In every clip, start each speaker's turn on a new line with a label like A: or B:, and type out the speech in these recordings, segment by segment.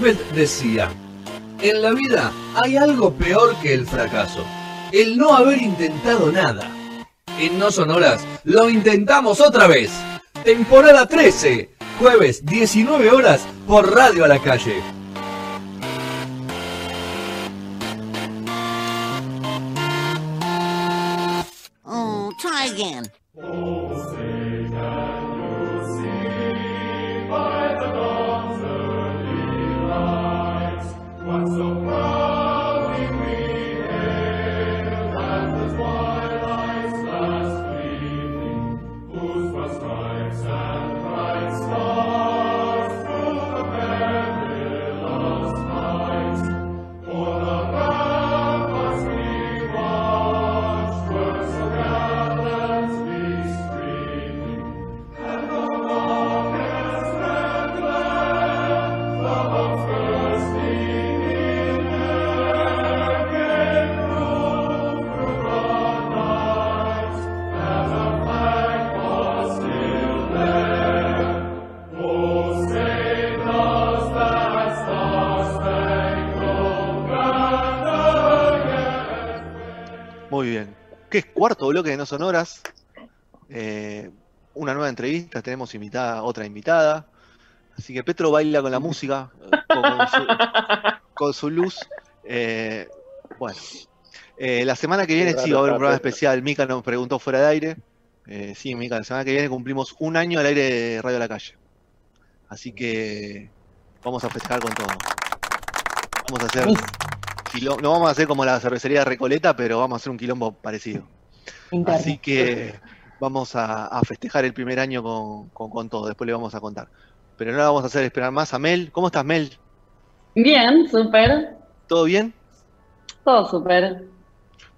A: Decía, en la vida hay algo peor que el fracaso, el no haber intentado nada. En No Sonoras lo intentamos otra vez. Temporada 13, jueves 19 horas por Radio a la Calle.
B: Oh, try again.
C: Bloque de No Sonoras? Eh, una nueva entrevista, tenemos invitada, otra invitada. Así que Petro baila con la música, con, su, con su luz. Eh, bueno, Eh, la semana que viene sí va a haber un programa especial. Mica nos preguntó fuera de aire. Eh, sí, Mica, la semana que viene cumplimos un año al aire de Radio La Calle. Así que vamos a festejar con todo. Vamos a hacer. No vamos a hacer como la cervecería de Recoleta, pero vamos a hacer un quilombo parecido.
D: Interno.
C: Así que vamos a, a festejar el primer año con, con- con todo, después le vamos a contar. Pero no la vamos a hacer esperar más a Mel. ¿Cómo estás, Mel?
D: Bien, súper.
C: ¿Todo bien?
D: Todo súper.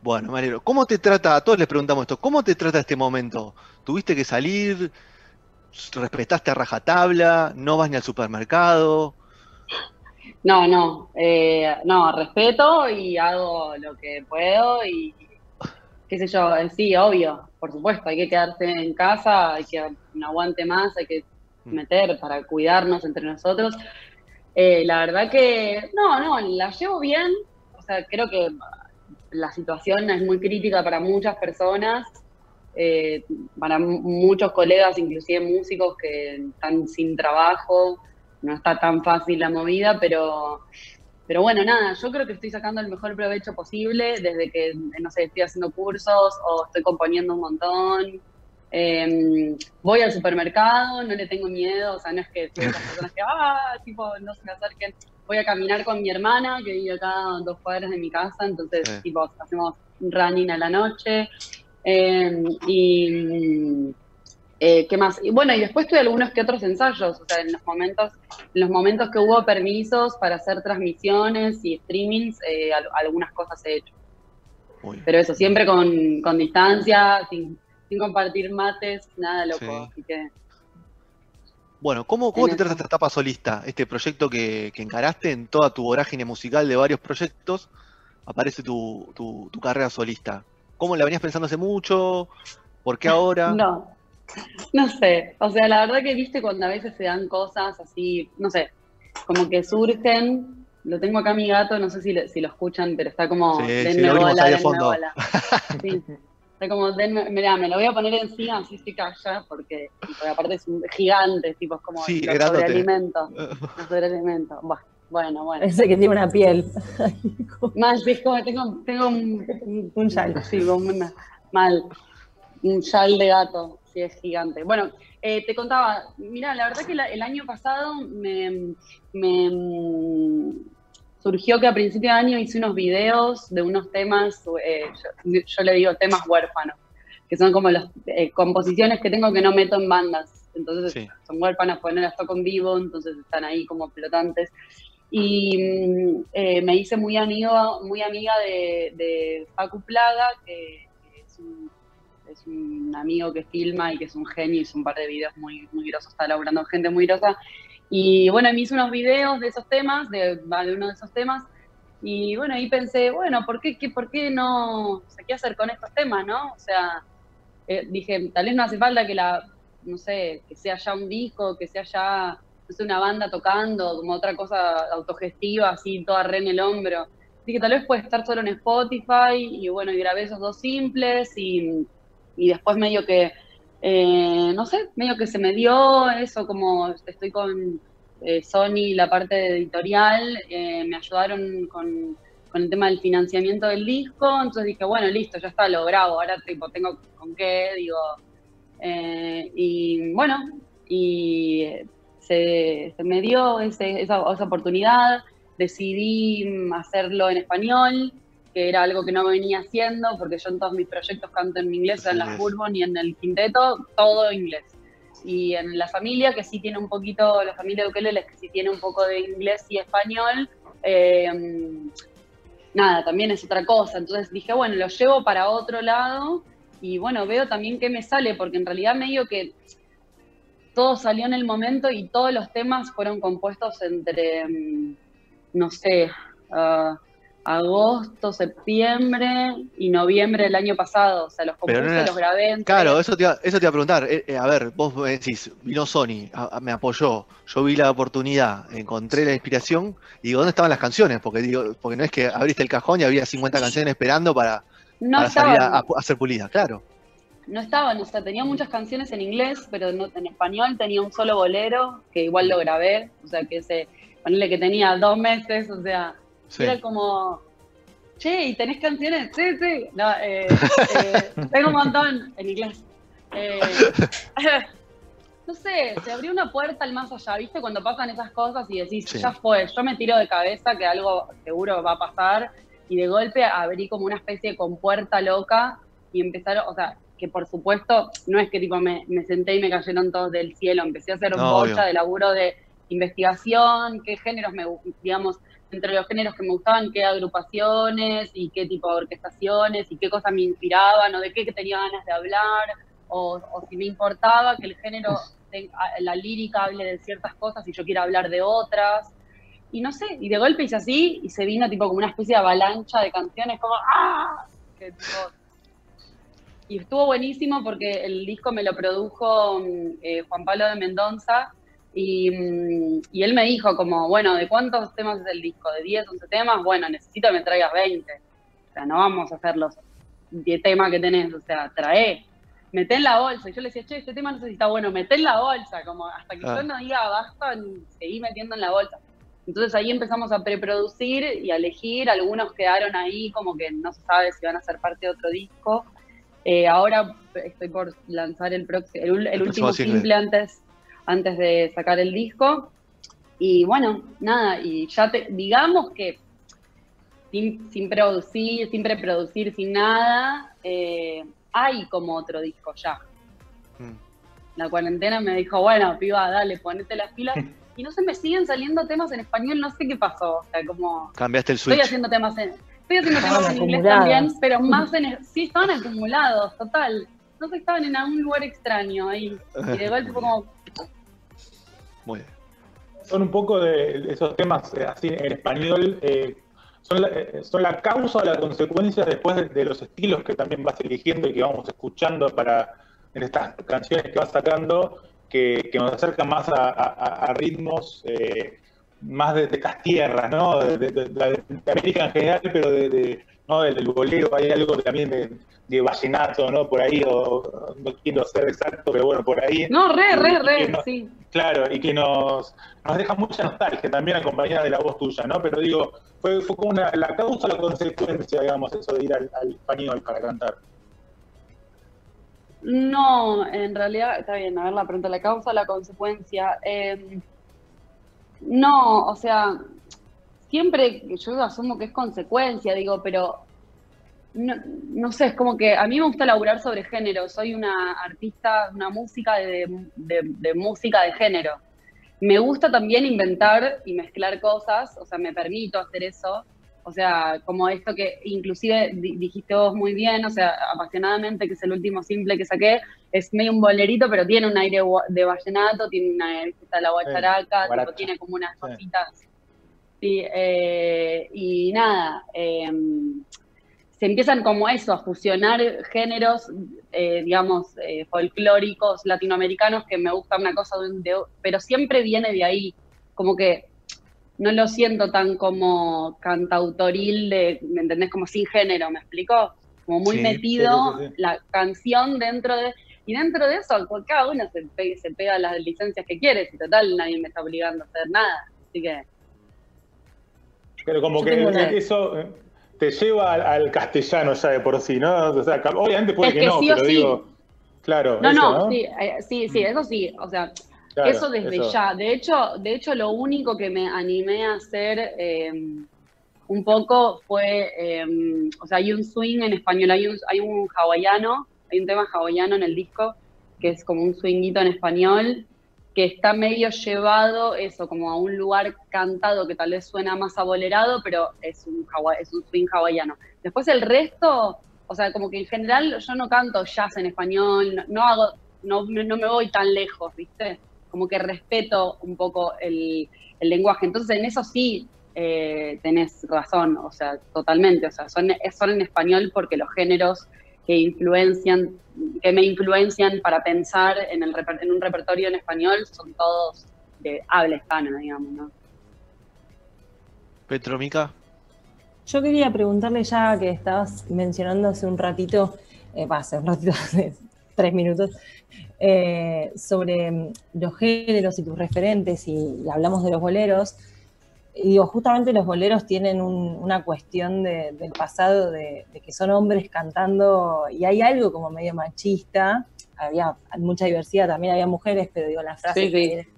C: Bueno, me alegro. ¿Cómo te trata? A todos les preguntamos esto. ¿Cómo te trata este momento? ¿Tuviste que salir? ¿Respetaste a rajatabla? ¿No vas ni al supermercado?
D: No, no. eh, no, respeto y hago lo que puedo y qué sé yo. Sí, obvio, por supuesto. Hay que quedarse en casa, hay que no aguante más, hay que meter para cuidarnos entre nosotros. Eh, la verdad que no, no, la llevo bien. O sea, creo que la situación es muy crítica para muchas personas, eh, para mu- muchos colegas, inclusive músicos que están sin trabajo. No está tan fácil la movida, pero, pero bueno, nada, yo creo que estoy sacando el mejor provecho posible desde que, no sé, estoy haciendo cursos o estoy componiendo un montón. Eh, voy al supermercado, no le tengo miedo, o sea, no es que soy personas que, ah, tipo, no se me acerquen. Voy a caminar con mi hermana, que vive acá a dos cuadras de mi casa, entonces, tipo, hacemos running a la noche. Eh, y, eh, ¿qué más? Y bueno, y después tuve algunos que otros ensayos, o sea, en los momentos, en los momentos que hubo permisos para hacer transmisiones y streamings, eh, al- algunas cosas he hecho. Pero eso, siempre con, con distancia, sin, sin compartir mates, nada loco.
C: Sí.
D: Así que
C: Bueno, ¿cómo, cómo te trata
D: eso.
C: esta etapa solista? Este proyecto que, que encaraste en toda tu vorágine musical de varios proyectos, aparece tu, tu, tu carrera solista. ¿Cómo la venías pensando hace mucho? ¿Por qué ahora?
D: no, no sé. O sea, la verdad que viste cuando a veces se dan cosas así, no sé, como que surgen. Lo tengo acá mi gato, no sé si, lo- si lo escuchan, pero está como,
C: Sí, sí,
D: denme
C: oímos
D: bola,
C: ahí de
D: denme
C: fondo.
D: bola. Sí. Está como, denme, mirá, me lo voy a poner encima, así se calla, porque, porque aparte es un gigante, tipo, es como
C: Sí,
D: sobrealimento, sobrealimento. Buah, Bueno, bueno.
E: Parece que tiene una piel.
D: Mal, sí, es como tengo, tengo un, un,
E: Un chal.
D: Sí, como una- mal. Un chal de gato, sí, es gigante. Bueno, eh, te contaba, mira, la verdad que la- el año pasado me, me, mm, surgió que a principio de año hice unos videos de unos temas, eh, yo, yo le digo temas huérfanos, que son como las eh, composiciones que tengo que no meto en bandas. Entonces
C: Sí.
D: son huérfanas, pues no las toco en vivo, entonces están ahí como flotantes. Y mm, eh, me hice muy amiga, muy amiga de, de Facu Plaga, que, que es, un, es un amigo que filma y que es un genio, hizo un par de videos muy, muy grosos, está laburando gente muy grosa. Y bueno, me hice unos videos de esos temas, de, de uno de esos temas, y bueno, ahí pensé, bueno, ¿por qué, qué, por qué no, o sea, qué hacer con estos temas, no? O sea, eh, dije, tal vez no hace falta que la, no sé, que sea ya un disco, que sea ya no sé, una banda tocando, como otra cosa autogestiva, así toda re en el hombro. Que tal vez puede estar solo en Spotify y bueno, y grabé esos dos simples y, y después medio que, eh, no sé, medio que se me dio eso, como estoy con eh, Sony, la parte editorial, eh, me ayudaron con, con, el tema del financiamiento del disco, entonces dije, bueno, listo, ya está, lo grabo, ahora tipo, tengo con qué, digo, y bueno, y se, me dio esa, esa, oportunidad, decidí hacerlo en español, que era algo que no venía haciendo, porque yo en todos mis proyectos canto en inglés, en las Bourbon y en el quinteto, todo inglés. Y en la familia, que sí tiene un poquito, la familia de Ukelele, que sí tiene un poco de inglés y español, eh, nada, también es otra cosa. Entonces dije, bueno, lo llevo para otro lado y bueno, veo también qué me sale, porque en realidad medio que todo salió en el momento y todos los temas fueron compuestos entre, mm, no sé, uh, agosto, septiembre y noviembre del año pasado. O sea, los compuse, los grabé.
C: Claro, eso te, iba, eso te iba a preguntar. Eh, eh, a ver, vos me decís, vino Sony, me apoyó, yo vi la oportunidad, encontré la inspiración y digo, ¿dónde estaban las canciones? Porque digo, porque no es que abriste el cajón y había 50 canciones esperando para, salir a, hacer pulidas, claro.
D: No estaban, o sea, tenía muchas canciones en inglés, pero no, en español tenía un solo bolero, que igual lo grabé, o sea, que ese, ponele que tenía dos meses, o sea, era como, che, ¿y tenés canciones? Sí, sí. No, eh, eh, tengo un montón en inglés. Eh, no sé, se abrió una puerta al más allá, ¿viste? Cuando pasan esas cosas y decís, ya fue, yo me tiro de cabeza que algo seguro va a pasar y de golpe abrí como una especie de compuerta loca y empezaron, o sea, que por supuesto no es que tipo me, senté y me cayeron todos del cielo, empecé a hacer un bocha de laburo de investigación, qué géneros me, digamos, entre los géneros que me gustaban, qué agrupaciones y qué tipo de orquestaciones y qué cosas me inspiraban o de qué tenía ganas de hablar o, si me importaba que el género, la lírica hable de ciertas cosas y yo quiera hablar de otras. Y no sé, y de golpe hice así y se vino tipo como una especie de avalancha de canciones como ¡ah! y estuvo buenísimo porque el disco me lo produjo mm, eh, Juan Pablo de Mendoza, Mm, y, él me dijo como, bueno, ¿de cuántos temas es el disco? ¿De 10, 11 temas? Bueno, necesito que me traigas 20. O sea, no vamos a hacer los 10 temas que tenés, o sea, trae. Meté en la bolsa. Y yo le decía, che, este tema no sé si está bueno, meté en la bolsa. Como hasta que yo no diga basta, seguí metiendo en la bolsa. Entonces ahí empezamos a preproducir y a elegir. Algunos quedaron ahí como que no se sabe si van a ser parte de otro disco. Eh, ahora estoy por lanzar el, el, el último simple antes antes de sacar el disco. Y bueno, nada, y ya te, digamos que sin, sin producir, sin preproducir, sin nada, eh, hay como otro disco ya. Mm. La cuarentena me dijo, bueno, piba, dale, ponete las pilas. y no se me siguen saliendo temas en español, no sé qué pasó. O sea, como.
C: Cambiaste el switch.
D: Estoy haciendo temas en. Estoy haciendo temas en inglés también, pero más en. Sí, estaban acumulados, total. No sé, estaban en algún lugar extraño ahí. Y de golpe como,
C: muy bien.
E: Son un poco de esos temas eh, así en español, eh, son, la, eh, son, la, causa o la consecuencia después de, los estilos que también vas eligiendo y que vamos escuchando para en estas canciones que vas sacando, que, nos acercan más a, ritmos más de, estas tierras, ¿no? De, América en general, pero de, ¿no? del bolero, hay algo también de, de vallenato, ¿no? Por ahí, o no quiero ser exacto, pero bueno, por ahí.
D: No, re, re, re, sí.
E: Claro, y que nos, nos deja mucha nostalgia también acompañada de la voz tuya, ¿no? Pero digo, fue, fue como una, la causa, la consecuencia, digamos, eso de ir al, español para cantar.
D: No, en realidad, está bien, a ver la pregunta, la causa, la consecuencia. Em, no, o sea, siempre yo asumo que es consecuencia, digo, pero no, no, sé, es como que a mí me gusta laburar sobre género, soy una artista, una música de, música de género. Me gusta también inventar y mezclar cosas, o sea, me permito hacer eso, o sea, como esto que inclusive dijiste vos muy bien, o sea, apasionadamente, que es el último simple que saqué, es medio un bolerito, pero tiene un aire de vallenato, tiene una, está la guacharaca, tiene como unas cositas. Sí, eh, y nada, eh, se empiezan como eso, a fusionar géneros, eh, digamos, eh, folclóricos latinoamericanos, que me gusta una cosa, de, pero siempre viene de ahí, como que no lo siento tan como cantautoril, de, ¿me entendés? Como sin género, ¿me explico? Como muy
C: Sí.
D: metido
E: Sí, sí, sí, sí.
D: la canción dentro de... Y dentro de eso, pues, cada uno se, pe- se pega las licencias que quiere, y total nadie me está obligando a hacer nada. Así que,
E: Pero como
F: Yo
E: que
F: una-
E: eso eh, te lleva al, al castellano ya de por sí, ¿no? O sea, obviamente puede
D: Es
E: que,
D: que
E: no,
D: sí
E: pero
D: sí.
E: digo, claro,
D: no,
E: eso,
D: no, sí, eh, sí, sí,
E: Mm.
D: eso sí, o sea,
E: Claro,
D: eso desde
E: eso.
D: ya. De hecho, de hecho, lo único que me animé a hacer eh, un poco fue, eh, o sea, hay un swing en español, hay un, hay un hawaiano, hay un tema hawaiano en el disco que es como un swinguito en español que está medio llevado eso, como a un lugar cantado que tal vez suena más abolerado, pero es un, es un swing hawaiano. Después el resto, o sea, como que en general yo no canto jazz en español, no, no hago, no, no me voy tan lejos, ¿viste? Como que respeto un poco el, el lenguaje. Entonces en eso sí eh, tenés razón, o sea, totalmente. O sea, son, son en español porque los géneros que influencian, que me influencian para pensar en, el, reper- en un repertorio en español son todos de habla hispana, digamos, ¿no?
C: Petro, Mica.
F: Yo quería preguntarle ya que estabas mencionando hace un ratito, eh, va, hace un ratito, hace tres minutos, eh, sobre los géneros y tus referentes y, y hablamos de los boleros. Y digo, justamente los boleros tienen un- una cuestión de- del pasado de, de que son hombres cantando y hay algo como medio machista. Había mucha diversidad, también había mujeres, pero digo, la frase
D: Sí, sí.
F: que viene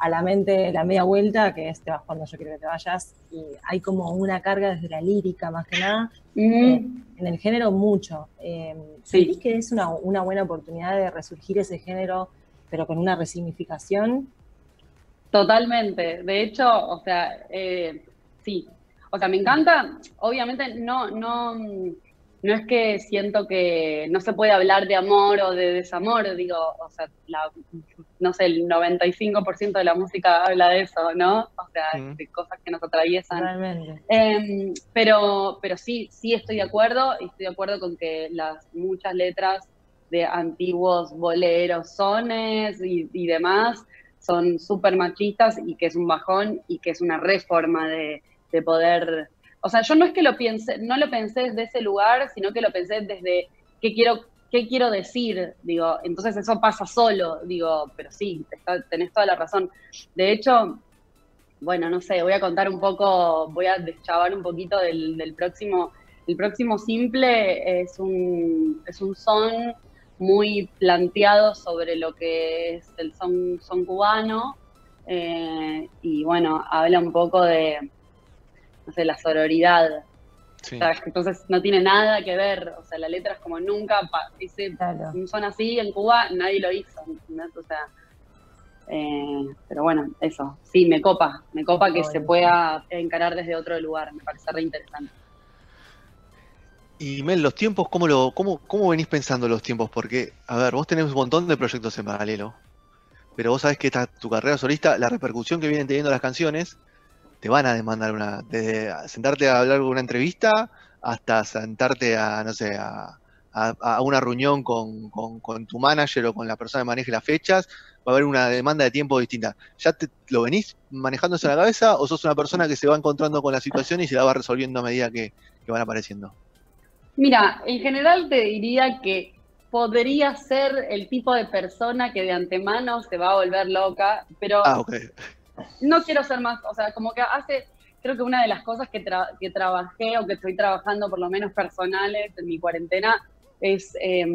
F: a la mente la media vuelta, que es te vas cuando yo quiero que te vayas, y hay como una carga desde la lírica más que nada,
D: Mm,
F: en el género mucho. Eh,
D: Sí.
F: ¿Sentís que es una, una buena oportunidad de resurgir ese género, pero con una resignificación?
D: Totalmente. De hecho, o sea, eh, sí. O sea, me encanta. Obviamente, no, no, no es que siento que no se puede hablar de amor o de desamor. Digo, o sea, la, no sé, el 95% de la música habla de eso, ¿no? O sea,
C: Mm.
D: de cosas que nos atraviesan.
F: Realmente.
D: Em, pero, pero sí, sí estoy de acuerdo y estoy de acuerdo con que las muchas letras de antiguos boleros, sones y, y demás son súper machistas y que es un bajón y que es una reforma de, de poder. O sea, yo no es que lo piense, no lo pensé desde ese lugar, sino que lo pensé desde qué quiero, qué quiero decir, digo, entonces eso pasa solo, digo, pero sí, está- tenés toda la razón. De hecho, bueno, no sé, voy a contar un poco, voy a deschavar un poquito del, del próximo. El próximo simple es un, es un son muy planteado sobre lo que es el son, son cubano. eh, y bueno, habla un poco de, no sé, la sororidad.
C: Sí.
D: O sea, entonces no tiene nada que ver, o sea, la letra es como nunca, dice
F: Claro.
D: un son así en Cuba, nadie lo hizo, ¿entendés? O sea, eh, pero bueno, eso, sí, me copa, me copa que se pueda encarar desde otro lugar, me parece re interesante.
C: Y Mel, los tiempos, ¿cómo, lo, cómo, ¿cómo venís pensando los tiempos? Porque, a ver, vos tenés un montón de proyectos en paralelo, pero vos sabés que esta, tu carrera solista, la repercusión que vienen teniendo las canciones, te van a demandar una, desde sentarte a hablar con una entrevista hasta sentarte a, no sé, a, a- una reunión con, con- con tu manager o con la persona que maneje las fechas, va a haber una demanda de tiempo distinta. ¿Ya te, lo venís manejando eso en la cabeza o sos una persona que se va encontrando con la situación y se la va resolviendo a medida que, que van apareciendo?
D: Mira, en general te diría que podría ser el tipo de persona que de antemano se va a volver loca, pero
C: Ah,
D: no quiero ser más, o sea, como que hace, creo que una de las cosas que, tra- que trabajé o que estoy trabajando por lo menos personales en mi cuarentena es eh,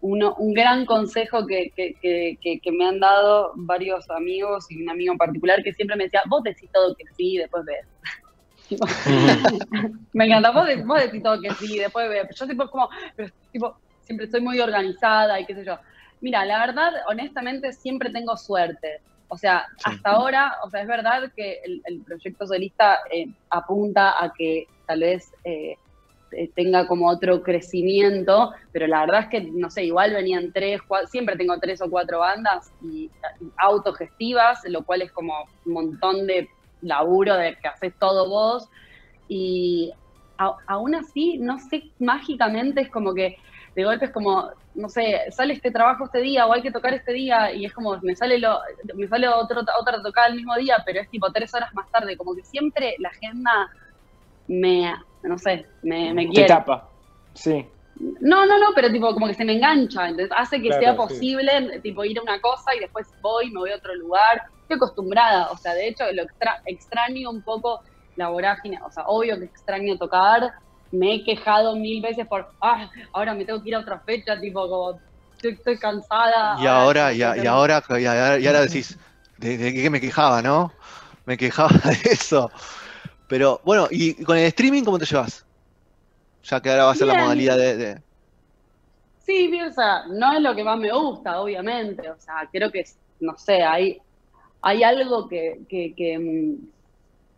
D: uno, un gran consejo que, que, que, que- que me han dado varios amigos y un amigo en particular que siempre me decía, vos decís todo que sí, después ves. Tipo, me encanta, vos, de- vos decís todo que sí, después ves. Yo tipo como, pero, tipo, siempre estoy muy organizada y qué sé yo. Mira, la verdad, honestamente, siempre tengo suerte. O sea,
C: Sí.
D: hasta ahora, o sea, es verdad que el, el proyecto solista eh, apunta a que tal vez eh, tenga como otro crecimiento, pero la verdad es que, no sé, igual venían tres, cua- siempre tengo tres o cuatro bandas y, y autogestivas, lo cual es como un montón de laburo de que haces todo vos. Y a- aún así, no sé, mágicamente es como que de golpe es como, no sé, sale este trabajo este día o hay que tocar este día y es como, me sale lo, me sale otro, otra tocada el mismo día, pero es tipo tres horas más tarde, como que siempre la agenda me, no sé, me, me
G: Te
D: quiere.
G: tapa. Sí.
D: No, no, no, pero tipo como que se me engancha, entonces hace que
E: Claro,
D: sea
E: sí.
D: posible tipo ir a una cosa y después voy, me voy a otro lugar. Estoy acostumbrada, o sea, de hecho lo extra- extraño un poco la vorágine, o sea, obvio que extraño tocar, me he quejado mil veces por, ah, ahora me tengo que ir a otra fecha, tipo como estoy, estoy cansada.
C: Y
D: ah,
C: ahora, y, a- y ahora, y ahora, y ahora decís, ¿de, de qué me quejaba, no? Me quejaba de eso. Pero bueno, y con el streaming, ¿cómo te llevas? Ya que ahora va a ser la modalidad de, de-
D: Sí, o sea, no es lo que más me gusta, obviamente. O sea, creo que, no sé, hay, hay algo que, que, que, mm,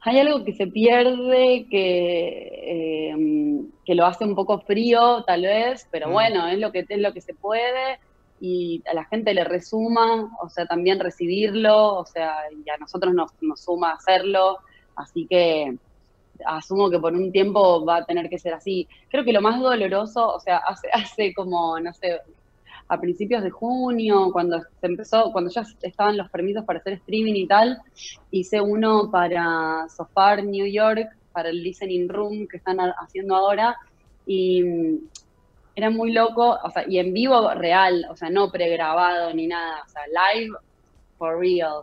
D: hay algo que se pierde, que, eh, mm, que lo hace un poco frío, tal vez, pero
C: Mm.
D: bueno, es lo que es lo que se puede y a la gente le resuma, o sea, también recibirlo, o sea, y a nosotros nos, nos suma hacerlo, así que asumo que por un tiempo va a tener que ser así. Creo que lo más doloroso, o sea, hace, hace como, no sé, a principios de junio, cuando se empezó, cuando ya estaban los permisos para hacer streaming y tal, hice uno para Sofar New York, para el Listening Room que están ha- haciendo ahora, y mm, era muy loco, o sea, y en vivo real, o sea, no pregrabado ni nada, o sea, live for real.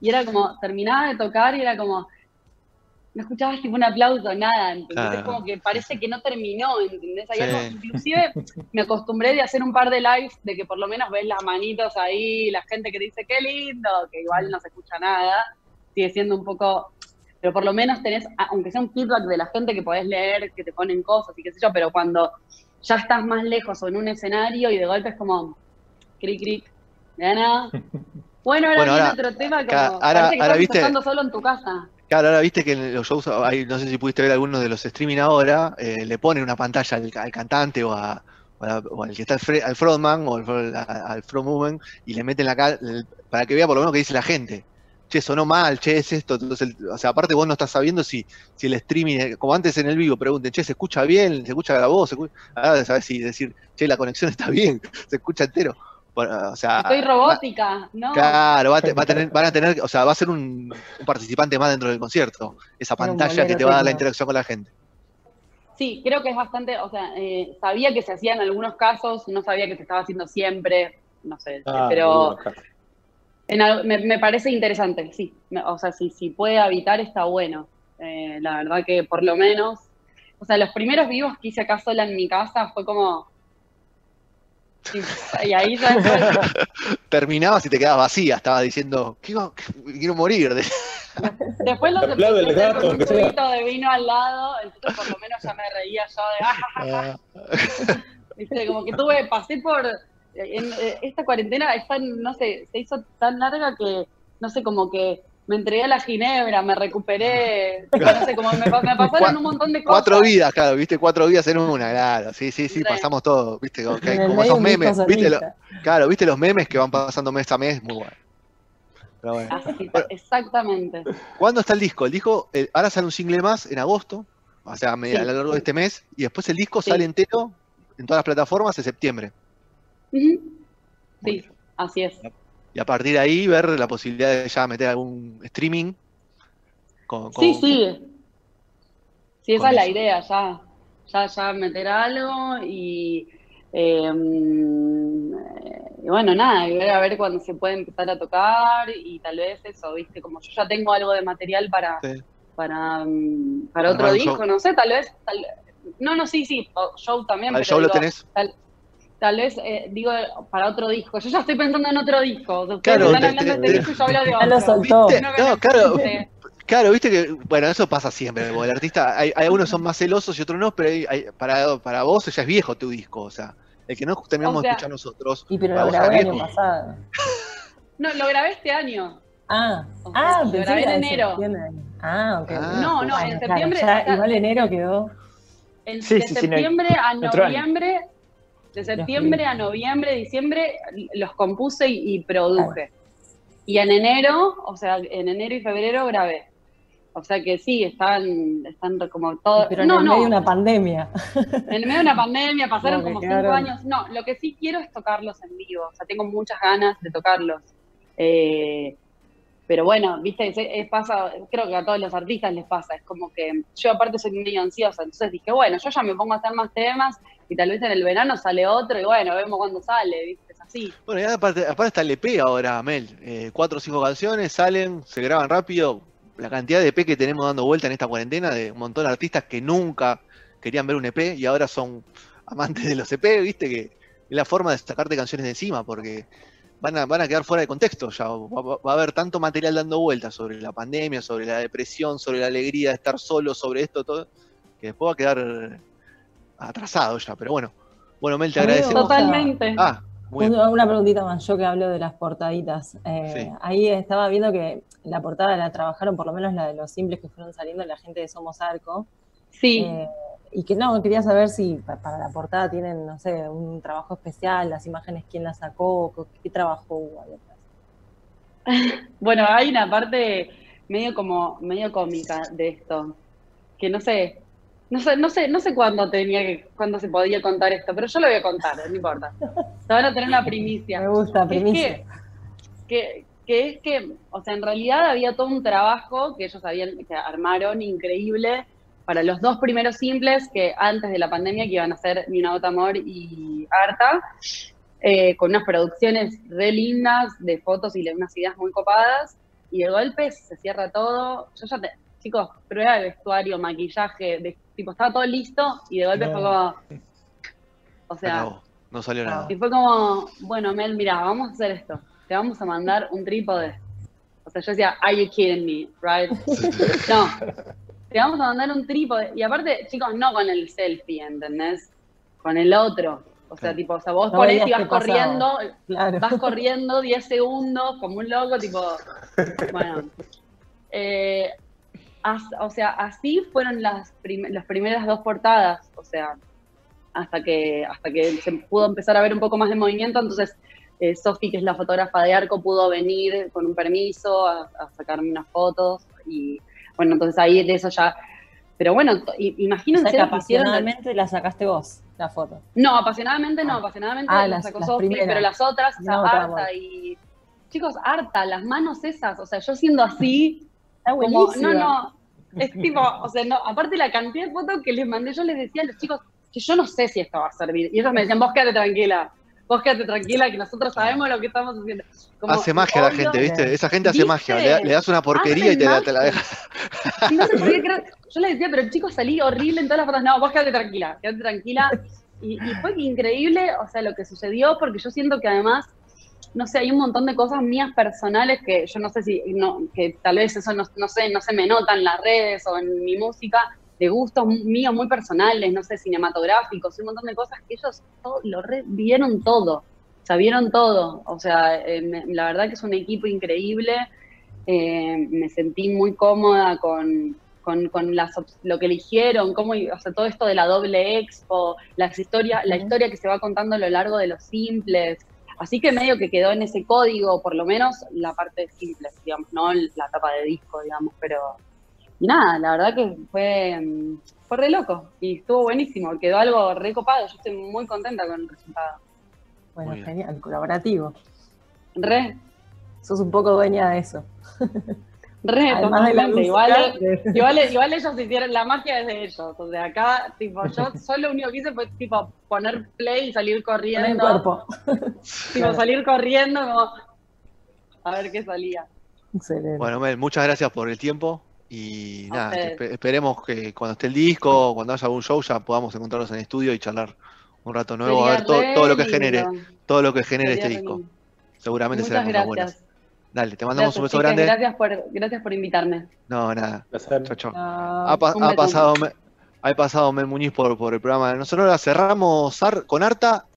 D: Y era como, terminaba de tocar y era como, no escuchabas tipo un aplauso, nada, ¿entendés?
C: Claro.
D: Es como que parece que no terminó, ¿entendés? Hay
C: Sí.
D: algo- inclusive me acostumbré de hacer un par de lives de que por lo menos ves las manitos ahí, la gente que dice qué lindo, que igual no se escucha nada, sigue siendo un poco, pero por lo menos tenés, aunque sea un feedback de la gente que podés leer, que te ponen cosas y qué sé yo, pero cuando ya estás más lejos o en un escenario y de golpe es como, cric, cric, nada. Bueno, ahora
C: Bueno, ahora-
D: otro tema como,
C: ahora-
D: parece que
C: ahora
D: estás
C: viste-
D: solo en tu casa.
C: Claro, ahora viste que en los shows, hay- no sé si pudiste ver algunos de los streaming ahora, eh, le ponen una pantalla al, cantante o, a- o al que está al, frontman o al, al frontwoman y le meten la ca- el- para que vea por lo menos qué dice la gente. Che, sonó mal, che, es esto. Entonces, el- o sea, aparte vos no estás sabiendo si, si el streaming, eh, como antes en el vivo, pregunten, che, ¿se escucha bien? ¿Se escucha la voz? ¿Se escucha? Ahora sabes si decir, che, la conexión está bien, se escucha entero. O sea,
D: Estoy
C: va-
D: robótica, ¿no?
C: Claro, va a, te- va a tener, van a tener, o sea, va a ser un, un participante más dentro del concierto. Esa pantalla que te va a dar la interacción con la gente.
D: Sí, creo que es bastante, o sea, eh, sabía que se hacía en algunos casos, no sabía que se estaba haciendo siempre, no sé,
E: Ah,
D: pero en me, me parece interesante, sí. Me- o sea, si, si puede habitar está bueno. Eh, la verdad que por lo menos, o sea, los primeros vivos que hice acá sola en mi casa fue como... y ahí ya después-
C: Terminabas y te quedabas vacía, estaba diciendo, "Quiero, quiero morir.
D: Después los empecé
E: gato,
D: con un juguito de vino al lado, entonces por lo menos ya me reía yo de, "Ah, ja". Viste, como que tuve, pasé por, en, eh, esta cuarentena es tan, no sé, se hizo tan larga que, no sé, como que me entregué a la ginebra, me recuperé, no sé, como me, pa- me pasaron un montón de cosas.
C: Cuatro vidas, claro, viste, cuatro vidas en una, claro. Sí, sí, sí,
D: Sí.
C: pasamos todo, viste,
F: el
C: como esos memes, viste, lo- claro, viste los memes que van pasando mes a mes, muy bueno. Pero bueno.
D: Así, exactamente.
C: ¿Cuándo está el disco? El disco, ahora sale un single más en agosto, o sea, a
D: Sí.
C: a lo largo de este mes, y después el disco
D: Sí.
C: sale entero en todas las plataformas en septiembre.
D: Sí, así es.
C: Y a partir de ahí ver la posibilidad de ya meter algún streaming. Con, con-
D: Sí, sí. Sí, esa es la idea, ya, ya, ya meter algo y, eh, y bueno, nada, y ver a ver cuándo se puede empezar a tocar y tal vez eso, viste, como yo ya tengo algo de material para,
C: Sí.
D: para, para otro disco,
C: show.
D: no sé, tal vez, tal- no, no, sí, sí, show también,
C: ¿Al
D: pero
C: show lo tenés?
D: tal, tal vez, eh, digo, para otro disco, yo ya estoy pensando en otro disco, ustedes
C: Claro,
D: están hablando de
C: te-
D: este disco y yo hablo de
F: Ya lo
D: otro.
F: soltó.
C: ¿Viste?
D: No,
C: No, claro, claro, viste que, bueno, eso pasa siempre, el artista, hay, hay algunos que son más celosos y otros no, pero hay- hay- para, para vos ya es viejo tu disco, o sea, el que no terminamos
D: O sea-
C: de escuchar nosotros,
F: Y pero lo
C: ya
F: grabé el año pasado.
D: No, lo grabé este año.
F: Ah,
D: O sea,
F: ah,
D: lo
F: pensé
D: grabé en enero.
F: septiembre. Ah, ok.
C: Ah,
D: No, no, en
F: claro,
D: septiembre.
F: ya
D: o sea,
F: igual enero quedó.
D: en-
G: Sí,
D: de
G: sí, sí, no
D: septiembre a noviembre, de septiembre a noviembre, diciembre, los compuse y, y produje. Y en enero, o sea, en enero y febrero grabé. O sea que sí, están, están como todo.
F: Pero en
D: no,
F: el
D: no.
F: medio de una pandemia.
D: En el medio de una pandemia pasaron
F: No,
D: como
F: quedaron-
D: cinco años. No, lo que sí quiero es tocarlos en vivo. O sea, tengo muchas ganas de tocarlos. Eh, pero bueno, viste, es, es- pasa, creo que a todos los artistas les pasa. Es como que yo aparte soy medio ansiosa. Entonces dije, bueno, yo ya me pongo a hacer más temas y tal vez en el verano sale otro y bueno, vemos cuándo sale, viste, es así.
C: Bueno, y aparte, aparte está el EP ahora, Mel. Eh, cuatro o cinco canciones salen, se graban rápido. La cantidad de EP que tenemos dando vuelta en esta cuarentena de un montón de artistas que nunca querían ver un EP y ahora son amantes de los EP, viste que es la forma de sacarte canciones de encima porque van a, van a quedar fuera de contexto ya. Va, va- a haber tanto material dando vueltas sobre la pandemia, sobre la depresión, sobre la alegría de estar solo, sobre esto, todo, que después va a quedar atrasado ya. Pero bueno, bueno, Mel, te agradecemos.
D: Totalmente.
C: Ah, muy bien.
F: Una, una preguntita más, yo que hablo de las portaditas. Eh,
C: Sí.
F: Ahí estaba viendo que la portada la trabajaron, por lo menos la de los simples que fueron saliendo, la gente de Somos Arco.
D: Sí.
F: Eh, y que no, quería saber si pa- para la portada tienen, no sé, un trabajo especial, las imágenes, quién las sacó, qué, qué trabajo hubo ahí atrás.
D: Bueno, hay una parte medio como, medio cómica de esto, que no sé, no sé, no sé, no sé cuándo tenía que, cuándo se podía contar esto, pero yo lo voy a contar, no importa. Te van a tener una primicia.
F: Me gusta,
D: Es
F: primicia.
D: que, que, que es que, o sea, en realidad había todo un trabajo que ellos habían, que armaron increíble para los dos primeros simples que antes de la pandemia que iban a ser Mi Nauta Amor y Arta, eh, con unas producciones re lindas de fotos y de unas ideas muy copadas, y de golpe se cierra todo. Yo ya te, chicos, prueba de vestuario, maquillaje, de, tipo, estaba todo listo, y de golpe
E: No.
D: fue como. O
C: Se
D: sea,
C: acabó. No salió nada.
D: y fue como, bueno, Mel, mira, vamos a hacer esto. Te vamos a mandar un trípode. O sea, yo decía, are you kidding me, right? No. Te vamos a mandar un trípode. Y aparte, chicos, no con el selfie, ¿entendés? Con el otro. O sea,
C: Claro.
D: tipo, o sea, vos
F: No
D: ponés y vas corriendo,
F: Claro.
D: vas corriendo 10 segundos como un loco, tipo, bueno. Eh, as- o sea, así fueron las, prim- las primeras dos portadas, o sea, hasta que, hasta que se pudo empezar a ver un poco más de movimiento, entonces eh, Sofi, que es la fotógrafa de Arco, pudo venir con un permiso a, a sacarme unas fotos y bueno, entonces ahí de eso ya... Pero bueno, to- i-
F: O
D: imagínense
F: sea, que
D: lo que
F: apasionadamente la sacaste vos, la foto.
D: no, apasionadamente no,
F: Ah.
D: apasionadamente
F: Ah,
D: la sacó Sofi, pero las otras, o sea,
F: No,
D: harta
F: bueno.
D: y. Chicos, harta, las manos esas, o sea, yo siendo así,
F: Está
D: como, no, no, es tipo, o sea, no, aparte la cantidad de fotos que les mandé, yo les decía a los chicos que yo no sé si esto va a servir. Y ellos me decían, vos quédate tranquila, vos quédate tranquila, que nosotros sabemos lo que estamos haciendo. Como,
C: Hace magia la gente, ¿viste? Esa gente hace
D: ¿Viste?
C: magia. Le, da- le das una porquería y te la, te la deja.
D: Y no sé por qué creo- yo le decía, pero chicos, salí horrible en todas las fotos. No, vos quédate tranquila, quédate tranquila. Y, y fue increíble, o sea, lo que sucedió, porque yo siento que además, no sé, hay un montón de cosas mías personales que yo no sé si, no, que tal vez eso no, no sé, no se me nota en las redes o en mi música, de gustos míos muy personales, no sé, cinematográficos, un montón de cosas que ellos todo- lo re- vieron todo, o sea, vieron todo. O sea, eh, me- la verdad que es un equipo increíble. Eh, me sentí muy cómoda con, con, con las, lo que eligieron, cómo, o sea, todo esto de la doble expo, las historia, la historia que se va contando a lo largo de los simples. Así que medio que quedó en ese código, por lo menos la parte de simples, digamos, no la tapa de disco, digamos, pero... Y nada, la verdad que fue, mm, fue re loco y estuvo buenísimo, quedó algo re copado, yo estoy muy contenta con el resultado.
F: Bueno,
C: Muy bien.
F: genial, colaborativo.
D: Re,
F: Sos un poco dueña de eso.
D: re,
F: Además de la
D: Igual, Igual, igual ellos hicieron, la magia es de ellos. O sea, acá, tipo, yo solo lo único que hice fue, tipo, poner play y salir
F: con el
D: corriendo.
F: cuerpo.
D: Tipo,
F: Claro.
D: salir corriendo como, a ver qué salía.
F: Excelente.
C: Bueno, Mel, muchas gracias por el tiempo. Y nada, que esperemos que cuando esté el disco, cuando haya algún show, ya podamos encontrarnos en el estudio y charlar un rato nuevo, a ver todo, todo lo que genere, todo lo que genere
D: Sería
C: este disco. Seguramente serán
D: Muchas
C: cosas
D: gracias.
C: buenas. Dale, te mandamos
D: Gracias,
C: un beso
D: chicas,
C: grande.
D: Gracias por, gracias por invitarme.
C: No, nada.
E: Placer.
C: Chao, chao.
F: Chao.
C: Ha, pa-
D: Un
C: ha pasado, Me- ha pasado Mel Muñiz por, por el programa de Nosotros. Cerramos Ar- con Arta